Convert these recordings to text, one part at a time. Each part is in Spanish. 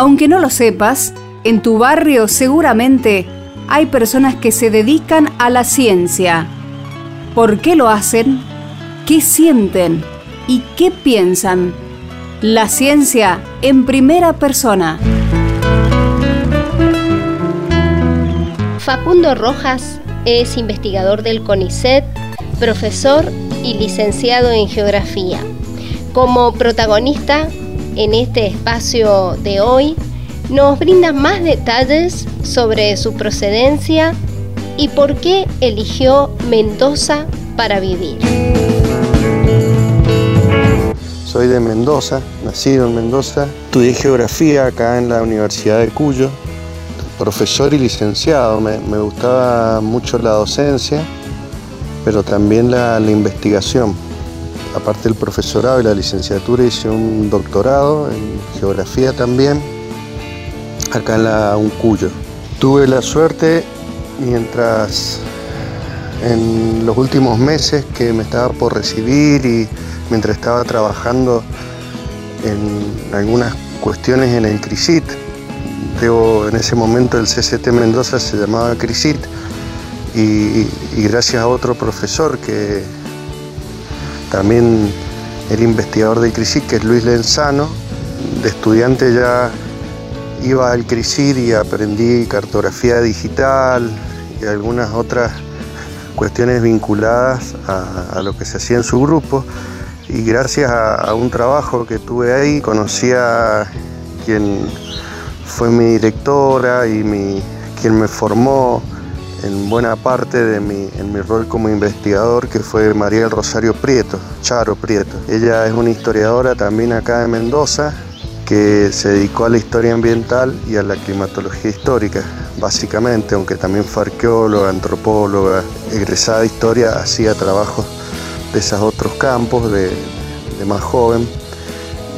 Aunque no lo sepas, en tu barrio seguramente hay personas que se dedican a la ciencia. ¿Por qué lo hacen? ¿Qué sienten? ¿Y qué piensan? La ciencia en primera persona. Facundo Rojas es investigador del CONICET, profesor y licenciado en geografía. Como protagonista en este espacio de hoy, nos brinda más detalles sobre su procedencia y por qué eligió Mendoza para vivir. Soy de Mendoza, nacido en Mendoza. Estudié geografía acá en la Universidad de Cuyo, profesor y licenciado. Me, gustaba mucho la docencia, pero también la, investigación. Aparte del profesorado y la licenciatura hice un doctorado en geografía también, acá en la Cuyo. Tuve la suerte mientras en los últimos meses que me estaba por recibir y mientras estaba trabajando en algunas cuestiones en el CRISIT. en ese momento el CCT Mendoza se llamaba CRISIT y, gracias a otro profesor que también era investigador del CRISIT, que es Luis Lenzano, de estudiante ya iba al CRISIT y aprendí cartografía digital y algunas otras cuestiones vinculadas a lo que se hacía en su grupo. Y gracias a, un trabajo que tuve ahí conocí a quien fue mi directora y mi, quien me formó en buena parte de mi, en mi rol como investigador, que fue María del Rosario Prieto, Charo Prieto. Ella es una historiadora también acá de Mendoza, que se dedicó a la historia ambiental y a la climatología histórica, básicamente, aunque también fue arqueóloga, antropóloga, egresada de historia, hacía trabajos de esos otros campos de, más joven.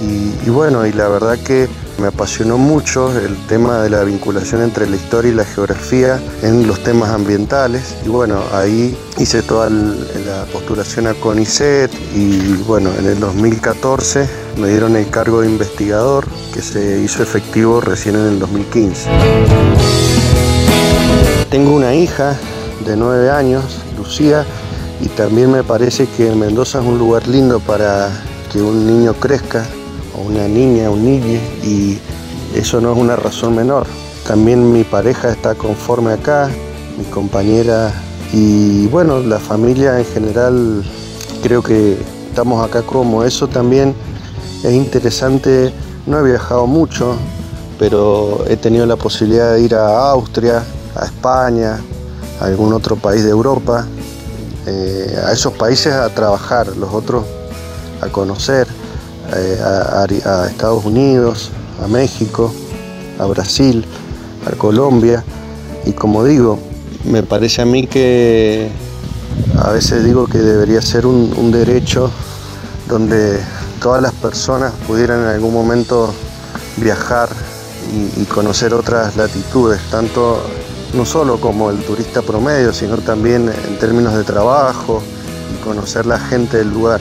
Y, bueno, y la verdad que me apasionó mucho el tema de la vinculación entre la historia y la geografía en los temas ambientales. Y bueno, ahí hice toda la postulación a CONICET y bueno, en el 2014 me dieron el cargo de investigador que se hizo efectivo recién en el 2015. Tengo una hija de nueve años, Lucía, y también me parece que Mendoza es un lugar lindo para que un niño crezca, una niña, un niño, y eso no es una razón menor. También mi pareja está conforme acá, mi compañera y bueno, la familia en general creo que estamos acá como. Eso también es interesante, no he viajado mucho, pero he tenido la posibilidad de ir a Austria, a España, a algún otro país de Europa eh, a esos países a trabajar, los otros a conocer, eh, a, Estados Unidos, a México, a Brasil, a Colombia. Y como digo, me parece a mí que a veces digo que debería ser un, derecho donde todas las personas pudieran en algún momento viajar y, y conocer otras latitudes, tanto no solo como el turista promedio, sino también en términos de trabajo y conocer la gente del lugar.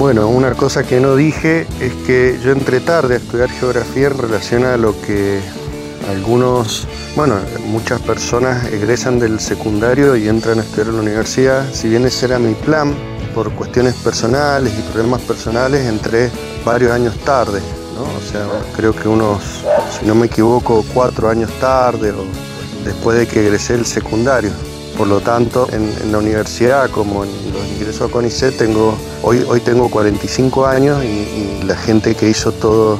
Bueno, una cosa que no dije es que yo entré tarde a estudiar geografía en relación a lo que algunos, bueno, muchas personas egresan del secundario y entran a estudiar en la universidad. Si bien ese era mi plan, por cuestiones personales y problemas personales, entré varios años tarde. O sea, creo que unos, si no me equivoco, cuatro años tarde o después de que egresé el secundario. Por lo tanto, en, la universidad, como en los ingresos a CONICET, tengo, hoy, hoy tengo 45 años y, la gente que hizo todo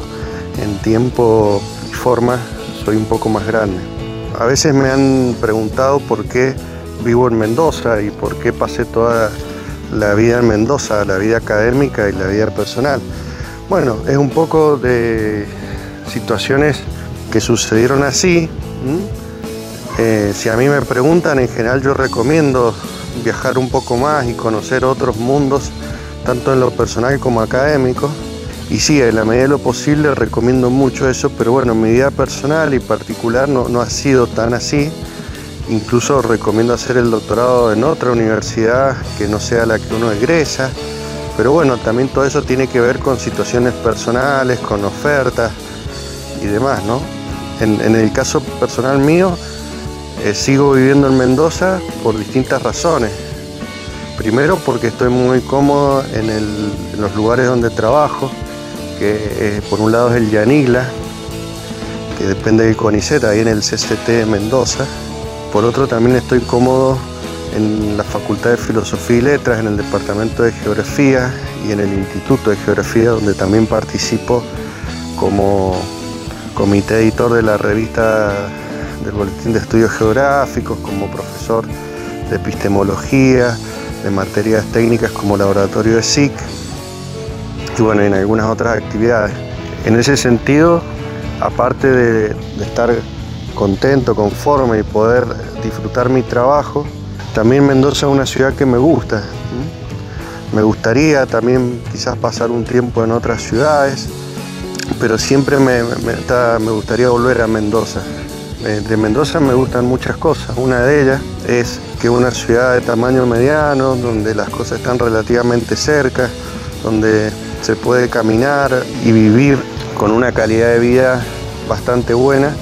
en tiempo y forma, soy un poco más grande. A veces me han preguntado por qué vivo en Mendoza y por qué pasé toda la vida en Mendoza, la vida académica y la vida personal. Bueno, es un poco de situaciones que sucedieron así. Eh, si a mí me preguntan, en general yo recomiendo viajar un poco más y conocer otros mundos, tanto en lo personal como académico. Y sí, en la medida de lo posible recomiendo mucho eso, pero bueno, mi vida personal y particular no, no ha sido tan así. Incluso recomiendo hacer el doctorado en otra universidad que no sea la que uno egresa Pero bueno, también todo eso tiene que ver con situaciones personales, con ofertas y demás, ¿no? En, el caso personal mío, eh, sigo viviendo en Mendoza por distintas razones. Primero porque estoy muy cómodo en, los lugares donde trabajo, que eh, por un lado es el Yanila, que depende del CONICET, ahí en el CCT de Mendoza. Por otro también estoy cómodo en la Facultad de Filosofía y Letras, en el Departamento de Geografía y en el Instituto de Geografía, donde también participo como comité editor de la revista del Boletín de Estudios Geográficos, como profesor de epistemología, de materias técnicas como laboratorio de SIC y bueno, en algunas otras actividades. En ese sentido, aparte de, estar contento, conforme y poder disfrutar mi trabajo, también Mendoza es una ciudad que me gusta. Me gustaría también quizás pasar un tiempo en otras ciudades, pero siempre me, me gustaría volver a Mendoza. Eh, de Mendoza me gustan muchas cosas. Una de ellas es que es una ciudad de tamaño mediano, donde las cosas están relativamente cerca, donde se puede caminar y vivir con una calidad de vida bastante buena,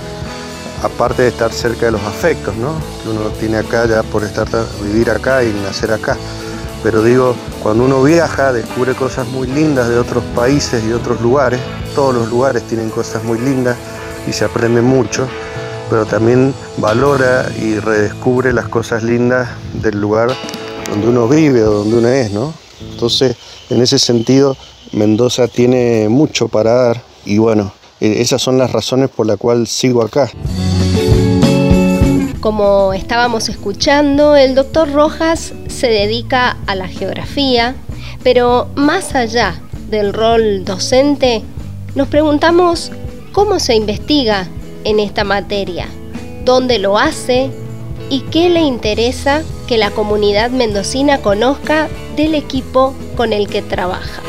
aparte de estar cerca de los afectos, ¿no? que uno tiene acá ya por estar vivir acá y nacer acá. Pero digo, cuando uno viaja descubre cosas muy lindas de otros países y otros lugares. Todos los lugares tienen cosas muy lindas y se aprende mucho pero también valora y redescubre las cosas lindas del lugar donde uno vive o donde uno es, ¿no? Entonces, en ese sentido, Mendoza tiene mucho para dar y bueno, e-, esas son las razones por las cuales sigo acá. Como estábamos escuchando, el doctor Rojas se dedica a la geografía, pero más allá del rol docente, nos preguntamos cómo se investiga en esta materia, dónde lo hace y qué le interesa que la comunidad mendocina conozca del equipo con el que trabaja.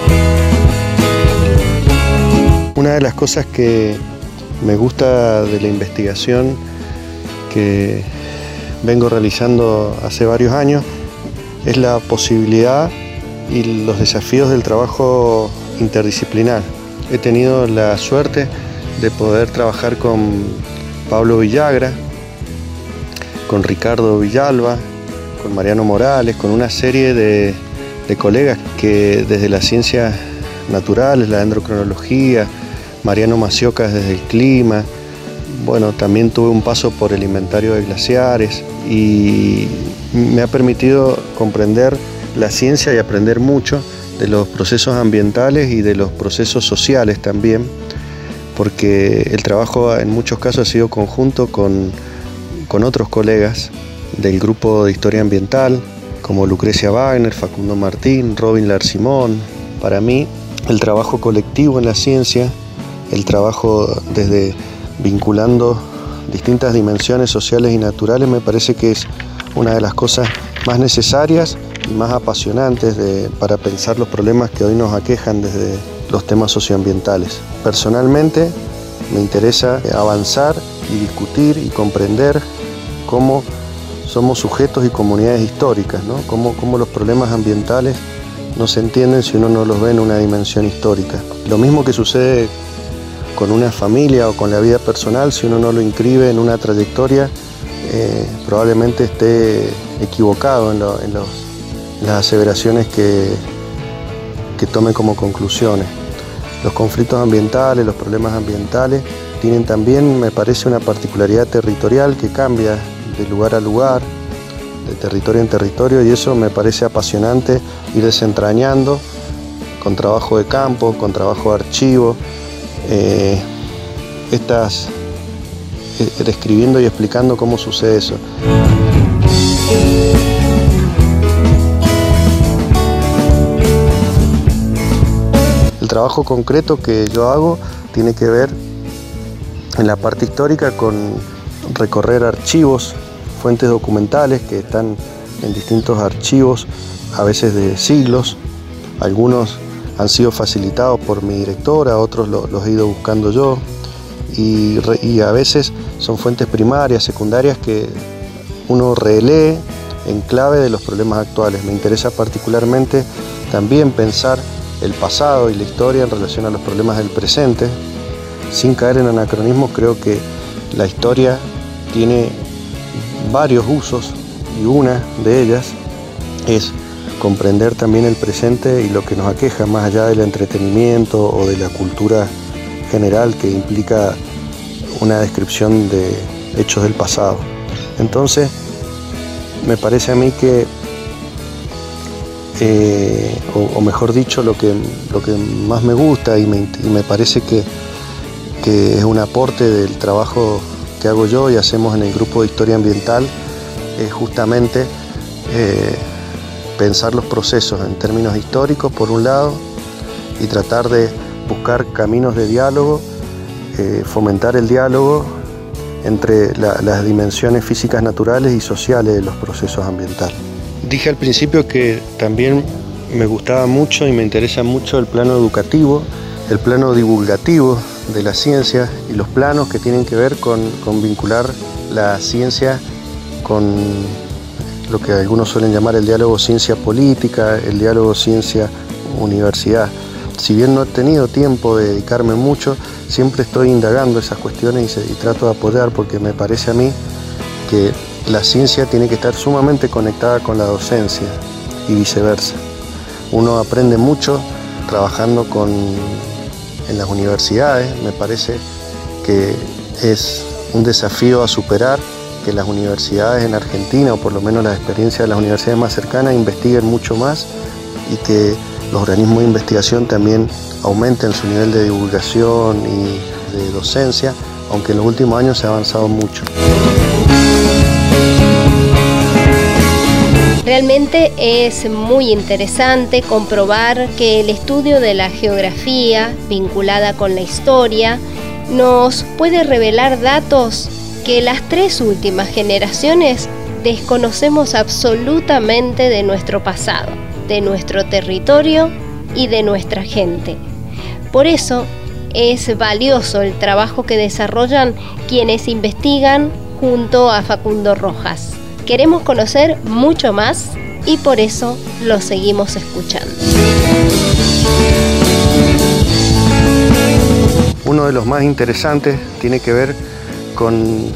Una de las cosas que me gusta de la investigación que vengo realizando hace varios años es la posibilidad y los desafíos del trabajo interdisciplinar. He tenido la suerte de poder trabajar con Pablo Villagra, con Ricardo Villalba, con Mariano Morales, con una serie de, colegas que desde las ciencias naturales, la dendrocronología, Mariano Maciocas desde el clima, bueno, también tuve un paso por el inventario de glaciares y me ha permitido comprender la ciencia y aprender mucho de los procesos ambientales y de los procesos sociales también porque el trabajo en muchos casos ha sido conjunto con, otros colegas del grupo de historia ambiental, como Lucrecia Wagner, Facundo Martín, Robin Larsimón. Para mí, el trabajo colectivo en la ciencia, el trabajo desde vinculando distintas dimensiones sociales y naturales, me parece que es una de las cosas más necesarias y más apasionantes para pensar los problemas que hoy nos aquejan desde los temas socioambientales. Personalmente me interesa avanzar y discutir y comprender cómo somos sujetos y comunidades históricas, ¿no? cómo, cómo los problemas ambientales no se entienden si uno no los ve en una dimensión histórica. Lo mismo que sucede con una familia o con la vida personal, si uno no lo inscribe en una trayectoria, eh, probablemente esté equivocado en, las aseveraciones que, que tome como conclusiones. Los conflictos ambientales, los problemas ambientales tienen también, me parece, una particularidad territorial que cambia de lugar a lugar, de territorio en territorio, y eso me parece apasionante ir desentrañando con trabajo de campo, con trabajo de archivo, eh, estas, eh, describiendo y explicando cómo sucede eso. Trabajo concreto que yo hago tiene que ver en la parte histórica con recorrer archivos, fuentes documentales que están en distintos archivos, a veces de siglos. Algunos han sido facilitados por mi directora, otros los he ido buscando yo. Y, y, a veces son fuentes primarias, secundarias que uno relee en clave de los problemas actuales. Me interesa particularmente también pensar el pasado y la historia en relación a los problemas del presente. Sin caer en anacronismo, creo que la historia tiene varios usos y una de ellas es comprender también el presente y lo que nos aqueja más allá del entretenimiento o de la cultura general que implica una descripción de hechos del pasado. Entonces, me parece a mí que, eh, o, mejor dicho, lo que, lo que más me gusta y me, parece que, que, es un aporte del trabajo que hago yo y hacemos en el grupo de historia ambiental, es justamente eh, pensar los procesos en términos históricos, por un lado, y tratar de buscar caminos de diálogo, eh, fomentar el diálogo entre las dimensiones físicas naturales y sociales de los procesos ambientales. Dije al principio que también me gustaba mucho y me interesa mucho el plano educativo, el plano divulgativo de la ciencia y los planos que tienen que ver con, con vincular la ciencia con lo que algunos suelen llamar el diálogo ciencia política, el diálogo ciencia universidad. Si bien no he tenido tiempo de dedicarme mucho, siempre estoy indagando esas cuestiones y, trato de apoyar porque me parece a mí que la ciencia tiene que estar sumamente conectada con la docencia y viceversa. Uno aprende mucho trabajando con, en las universidades, me parece que es un desafío a superar que las universidades en Argentina, o por lo menos la experiencia de las universidades más cercanas, investiguen mucho más y que los organismos de investigación también aumenten su nivel de divulgación y de docencia, aunque en los últimos años se ha avanzado mucho. Realmente es muy interesante comprobar que el estudio de la geografía vinculada con la historia nos puede revelar datos que las tres últimas generaciones desconocemos absolutamente de nuestro pasado de nuestro territorio y de nuestra gente. Por eso es valioso el trabajo que desarrollan quienes investigan junto a Facundo Rojas. Queremos conocer mucho más y por eso lo seguimos escuchando. Uno de los más interesantes tiene que ver con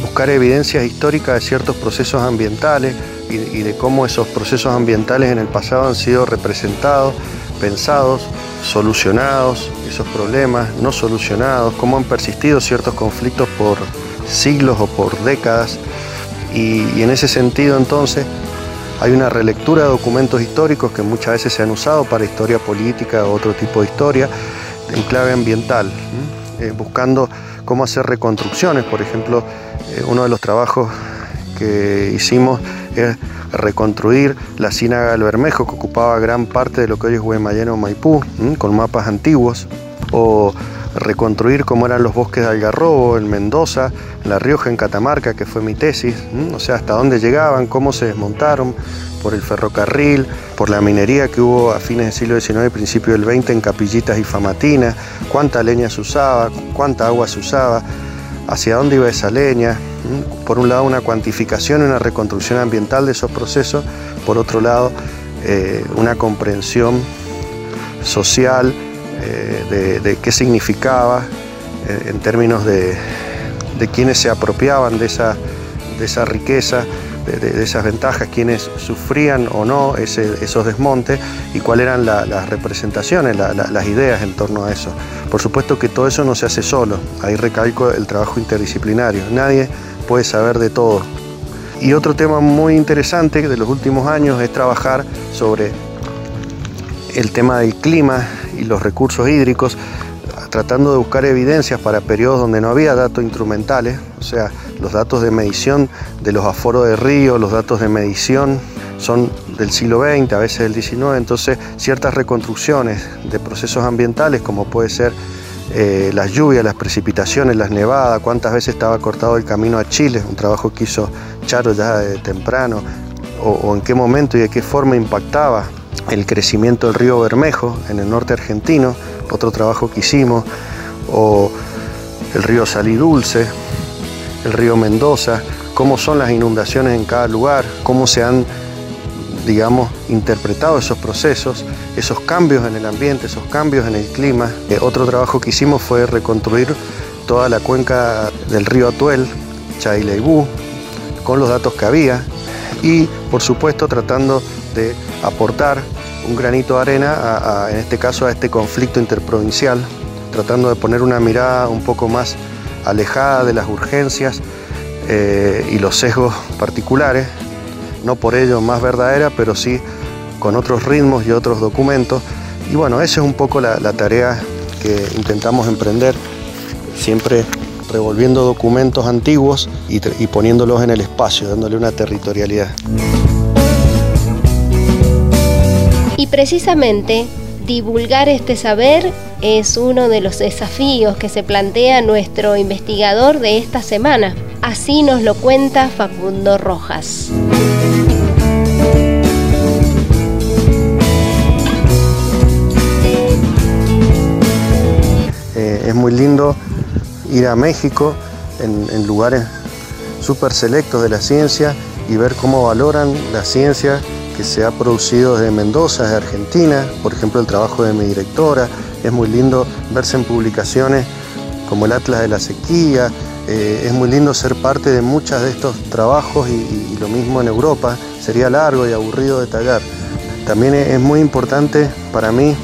buscar evidencias históricas de ciertos procesos ambientales y, de cómo esos procesos ambientales en el pasado han sido representados, pensados, solucionados, esos problemas no solucionados, cómo han persistido ciertos conflictos por siglos o por décadas. Y, en ese sentido entonces hay una relectura de documentos históricos que muchas veces se han usado para historia política o otro tipo de historia en clave ambiental, eh, buscando cómo hacer reconstrucciones. Por ejemplo, eh, uno de los trabajos que hicimos es reconstruir la ciénaga del Bermejo que ocupaba gran parte de lo que hoy es Guaymallén o Maipú, con mapas antiguos, o reconstruir cómo eran los bosques de Algarrobo en Mendoza, en La Rioja, en Catamarca, que fue mi tesis, o sea, hasta dónde llegaban, cómo se desmontaron, por el ferrocarril, por la minería que hubo a fines del siglo XIX y principio del XX en Capillitas y Famatinas, cuánta leña se usaba, cuánta agua se usaba, hacia dónde iba esa leña. Por un lado, una cuantificación y una reconstrucción ambiental de esos procesos, por otro lado, eh, una comprensión social eh, de, qué significaba eh, en términos de, de quienes se apropiaban de esa, de esa riqueza de, esas ventajas, quienes sufrían o no esos desmontes y cuáles eran las representaciones, las ideas en torno a eso. Por supuesto que todo eso no se hace solo, ahí recalco el trabajo interdisciplinario, nadie puede saber de todo. Y otro tema muy interesante de los últimos años es trabajar sobre el tema del clima y los recursos hídricos, tratando de buscar evidencias para periodos donde no había datos instrumentales, o sea, los datos de medición de los aforos de río, los datos de medición son del siglo XX, a veces del XIX, entonces ciertas reconstrucciones de procesos ambientales como puede ser eh, las lluvias, las precipitaciones, las nevadas, cuántas veces estaba cortado el camino a Chile, un trabajo que hizo Charo ya de temprano, o, en qué momento y de qué forma impactaba el crecimiento del río Bermejo en el norte argentino, otro trabajo que hicimos, o el río Salí Dulce, el río Mendoza, cómo son las inundaciones en cada lugar, cómo se han digamos, interpretado esos procesos, esos cambios en el ambiente, esos cambios en el clima. Eh, otro trabajo que hicimos fue reconstruir toda la cuenca del río Atuel, Chaileibú, con los datos que había y, por supuesto, tratando de aportar un granito de arena, en este caso, a este conflicto interprovincial, tratando de poner una mirada un poco más alejada de las urgencias eh, y los sesgos particulares, no por ello más verdadera, pero sí con otros ritmos y otros documentos. Y bueno, esa es un poco la, tarea que intentamos emprender, siempre revolviendo documentos antiguos y, y poniéndolos en el espacio, dándole una territorialidad. Precisamente divulgar este saber es uno de los desafíos que se plantea nuestro investigador de esta semana. Así nos lo cuenta Facundo Rojas. Eh, es muy lindo ir a México en, lugares súper selectos de la ciencia y ver cómo valoran la ciencia que se ha producido desde Mendoza, desde Argentina, por ejemplo el trabajo de mi directora, es muy lindo verse en publicaciones como el Atlas de la Sequía, eh, es muy lindo ser parte de muchos de estos trabajos y, lo mismo en Europa, sería largo y aburrido detallar. También es muy importante para mí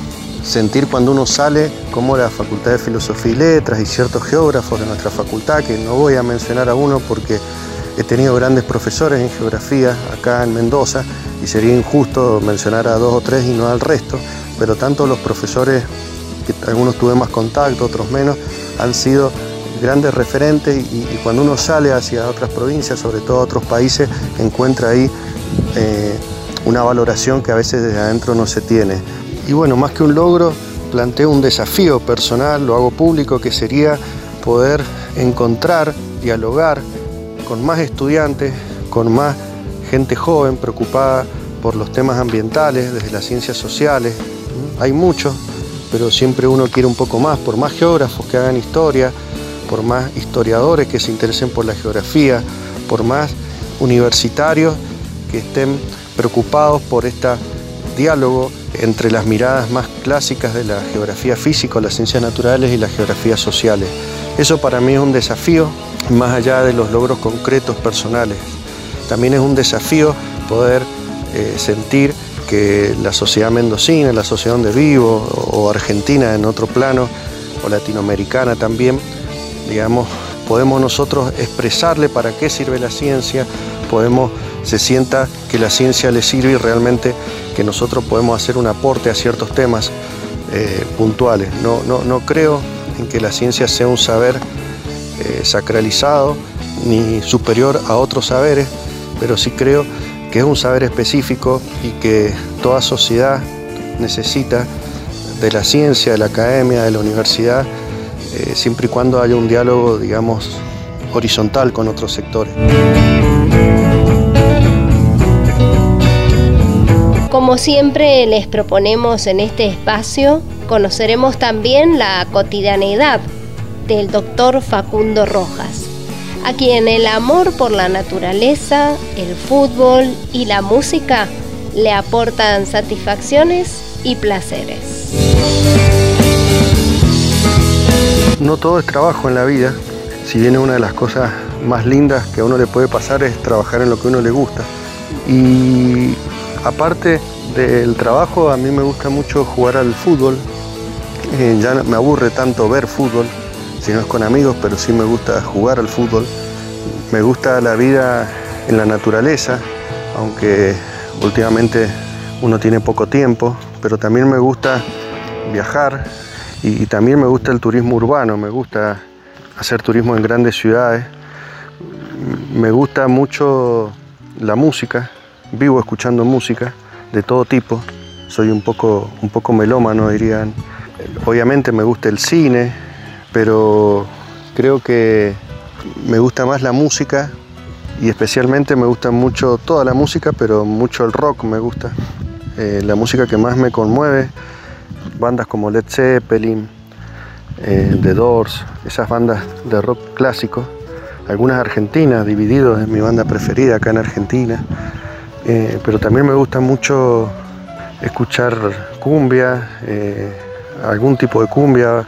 sentir cuando uno sale como la Facultad de Filosofía y Letras y ciertos geógrafos de nuestra facultad, que no voy a mencionar a uno porque he tenido grandes profesores en geografía acá en Mendoza y sería injusto mencionar a dos o tres y no al resto, pero tanto los profesores, que algunos tuve más contacto, otros menos, han sido grandes referentes y, cuando uno sale hacia otras provincias, sobre todo a otros países, encuentra ahí eh, una valoración que a veces desde adentro no se tiene. Y bueno, más que un logro, planteo un desafío personal, lo hago público, que sería poder encontrar, dialogar con más estudiantes, con más gente joven preocupada por los temas ambientales, desde las ciencias sociales. Hay muchos, pero siempre uno quiere un poco más, por más geógrafos que hagan historia, por más historiadores que se interesen por la geografía, por más universitarios que estén preocupados por este diálogo entre las miradas más clásicas de la geografía física, las ciencias naturales y las geografías sociales. Eso para mí es un desafío, más allá de los logros concretos personales. También es un desafío poder eh, sentir que la sociedad mendocina, la sociedad donde vivo, o argentina en otro plano, o latinoamericana también, digamos, podemos nosotros expresarle para qué sirve la ciencia, podemos, se sienta que la ciencia le sirve y realmente que nosotros podemos hacer un aporte a ciertos temas eh, puntuales. No, no, no, creo en que la ciencia sea un saber eh, sacralizado ni superior a otros saberes, pero sí creo que es un saber específico y que toda sociedad necesita de la ciencia, de la academia, de la universidad, eh, siempre y cuando haya un diálogo, digamos, horizontal con otros sectores. Como siempre les proponemos en este espacio, conoceremos también la cotidianeidad del doctor Facundo Rojas a quien el amor por la naturaleza, el fútbol y la música le aportan satisfacciones y placeres. No todo es trabajo en la vida, si bien una de las cosas más lindas que a uno le puede pasar es trabajar en lo que a uno le gusta. Y aparte del trabajo, a mí me gusta mucho jugar al fútbol. Eh, ya me aburre tanto ver fútbol, si no es con amigos, pero sí me gusta jugar al fútbol. Me gusta la vida en la naturaleza, aunque últimamente uno tiene poco tiempo, pero también me gusta viajar y, también me gusta el turismo urbano, me gusta hacer turismo en grandes ciudades. Me gusta mucho la música, vivo escuchando música de todo tipo. Soy un poco, un poco melómano, dirían. Obviamente me gusta el cine, pero creo que me gusta más la música y especialmente me gusta mucho toda la música, pero mucho el rock me gusta. Eh, la música que más me conmueve, bandas como Led Zeppelin, eh, The Doors, esas bandas de rock clásico, algunas argentinas, Divididos es mi banda preferida acá en Argentina, eh, pero también me gusta mucho escuchar cumbia, algún tipo de cumbia,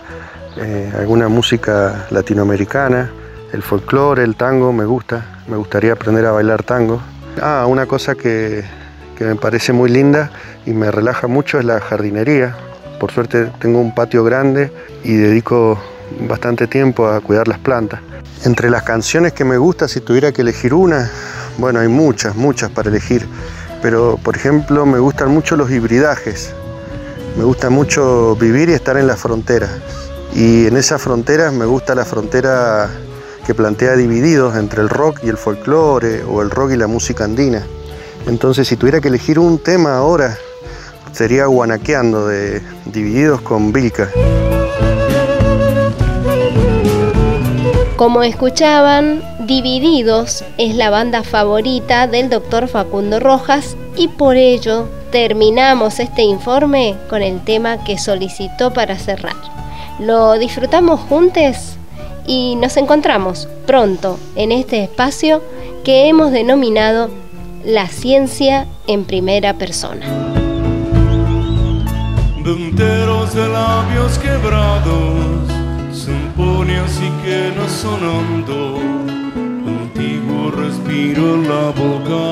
eh, alguna música latinoamericana, el folclore, el tango, me gusta, me gustaría aprender a bailar tango. Ah, una cosa que, que me parece muy linda y me relaja mucho es la jardinería. Por suerte tengo un patio grande y dedico bastante tiempo a cuidar las plantas. Entre las canciones que me gusta, si tuviera que elegir una, bueno, hay muchas, muchas para elegir, pero por ejemplo me gustan mucho los hibridajes. Me gusta mucho vivir y estar en las fronteras. Y en esas fronteras me gusta la frontera que plantea divididos entre el rock y el folclore o el rock y la música andina. Entonces si tuviera que elegir un tema ahora, sería Guanaqueando de Divididos con Vilca. Como escuchaban, Divididos es la banda favorita del doctor Facundo Rojas y por ello terminamos este informe con el tema que solicitó para cerrar. Lo disfrutamos juntos y nos encontramos pronto en este espacio que hemos denominado La ciencia en primera persona. de labios quebrados pone así que no sonando, antiguo respiro en la boca,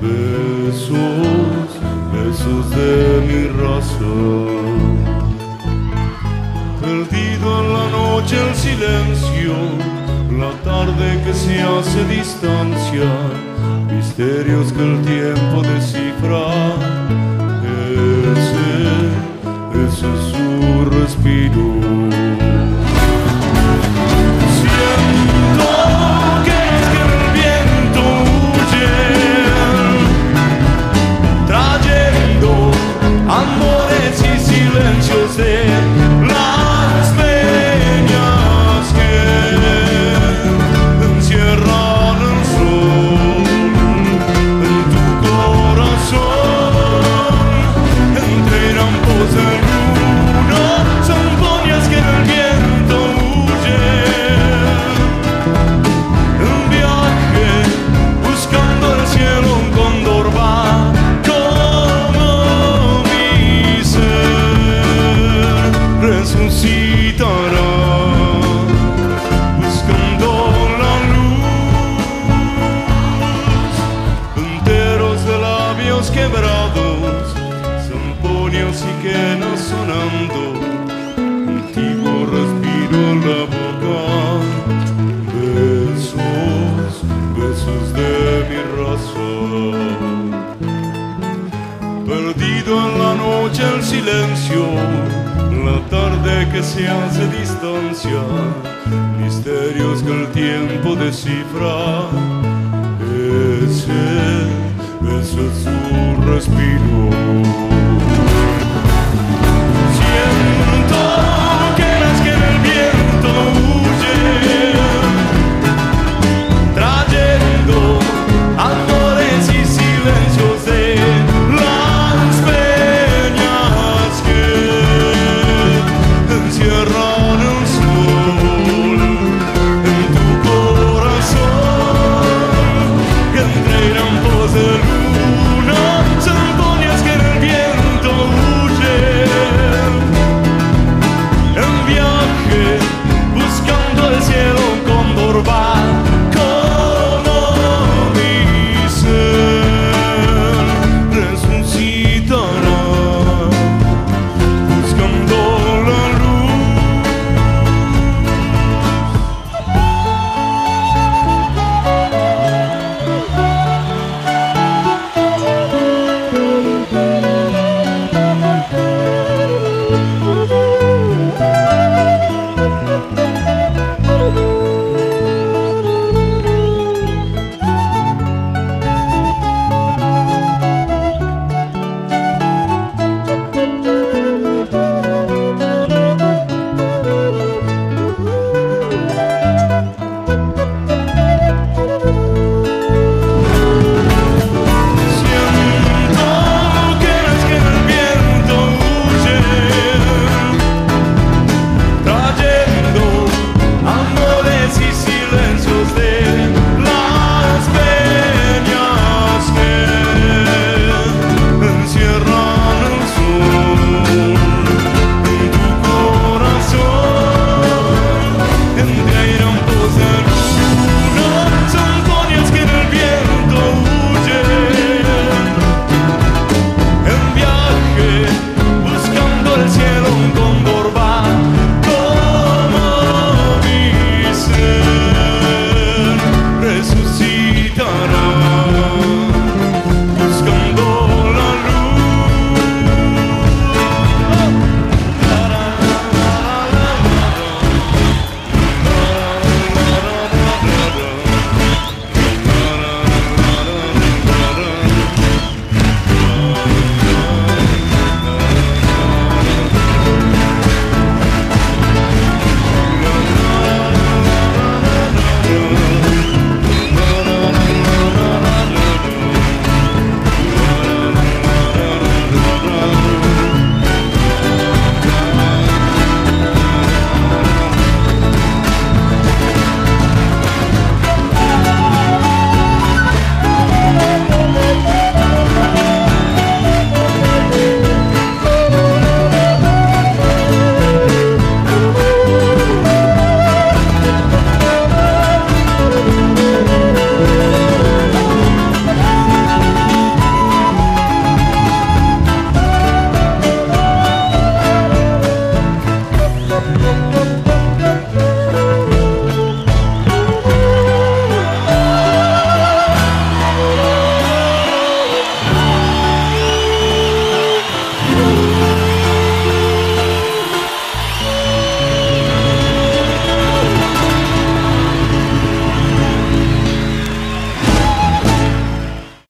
besos, besos de mi razón. Perdido en la noche el silencio, la tarde que se hace distancia, misterios que el tiempo descifra. Ese, ese es su respiro. Distancia,